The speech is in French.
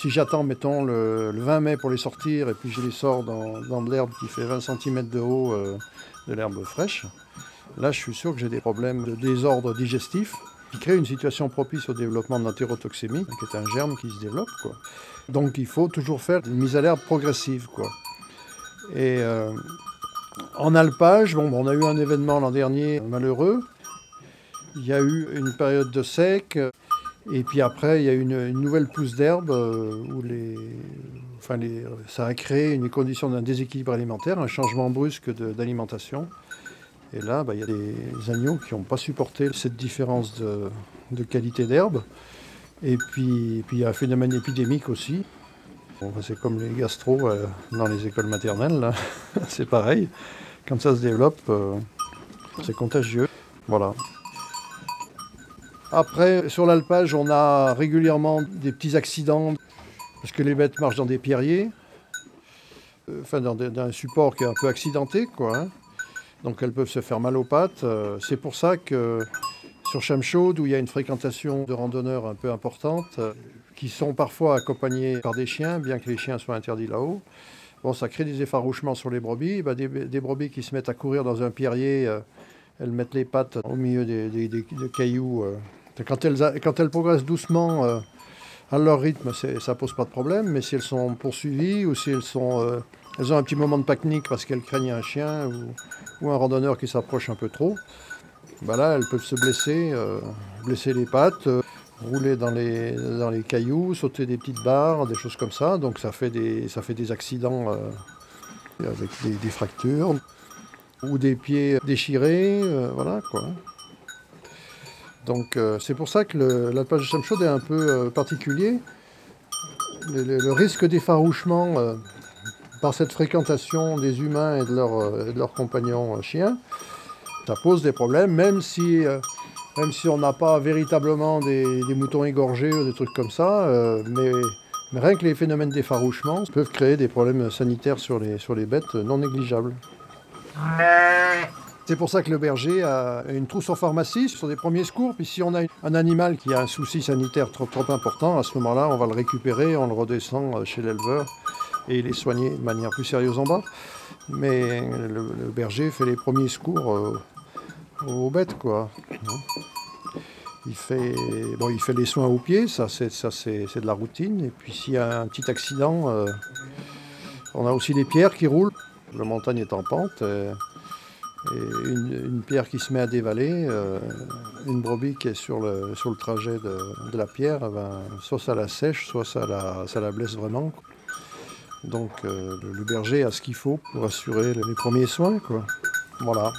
Si j'attends, mettons, le, 20 mai pour les sortir et puis je les sors dans, de l'herbe qui fait 20 cm de haut, euh, de l'herbe fraîche, là je suis sûr que j'ai des problèmes de désordre digestif qui crée une situation propice au développement d'entérotoxémie, qui est un germe qui se développe. Quoi. Donc il faut toujours faire une mise à l'herbe progressive. Quoi. Et euh, en alpage, bon, on a eu un événement l'an dernier malheureux. Il y a eu une période de sec, et puis après, il y a eu une, nouvelle pousse d'herbe euh, où les, enfin les, ça a créé une condition d'un déséquilibre alimentaire, un changement brusque d'alimentation. Et là, bah, il y a des agneaux qui n'ont pas supporté cette différence de, qualité d'herbe. Et puis, puis il y a un phénomène épidémique aussi. c'est comme les gastro euh, dans les écoles maternelles, c'est pareil. Quand ça se développe, euh, c'est contagieux. Voilà. Après, sur l'alpage, on a régulièrement des petits accidents parce que les bêtes marchent dans des pierriers, euh, enfin dans, un support qui est un peu accidenté, quoi. Hein donc elles peuvent se faire mal aux pattes. Euh, c'est pour ça que sur Chamchaude, où il y a une fréquentation de randonneurs un peu importante, euh, qui sont parfois accompagnés par des chiens, bien que les chiens soient interdits là-haut, bon, ça crée des effarouchements sur les brebis. Bah, des, brebis qui se mettent à courir dans un pierrier, elles mettent les pattes au milieu des, cailloux. Quand, elles, progressent doucement à leur rythme, ça pose pas de problème, mais si elles sont poursuivies ou si elles sont elles ont un petit moment de panique parce qu'elles craignent un chien ou, un randonneur qui s'approche un peu trop. Bah là, elles peuvent se blesser, euh, blesser les pattes, euh, rouler dans les, cailloux, sauter des petites barres, des choses comme ça. Donc ça fait des, des accidents euh, avec des, fractures ou des pieds déchirés, voilà quoi. Donc c'est pour ça que l'alpage de Chamchaude est un peu particulier. Le, risque d'effarouchement par cette fréquentation des humains et de, euh, leurs compagnons euh, chiens, ça pose des problèmes, même si, euh, même si on n'a pas véritablement des, moutons égorgés ou des trucs comme ça, mais, rien que les phénomènes d'effarouchement peuvent créer des problèmes sanitaires sur les, sur les bêtes non négligeables. C'est pour ça que le berger a une trousse en pharmacie sur des premiers secours. Puis si on a un animal qui a un souci sanitaire trop, trop important, à ce moment-là, on va le récupérer, on le redescend chez l'éleveur et il est soigné de manière plus sérieuse en bas. Mais le, berger fait les premiers secours euh, aux bêtes, quoi. Il fait, bon, il fait les soins aux pieds, ça c'est, de la routine. Et puis s'il y a un petit accident, euh, on a aussi des pierres qui roulent. La montagne est en pente. Euh, et une, pierre qui se met à dévaler, une brebis qui est sur le, sur le trajet de, la pierre, eh ben, soit ça la sèche, soit ça la, ça la blesse vraiment. Donc euh, le berger a ce qu'il faut pour assurer les premiers soins. Quoi. Voilà.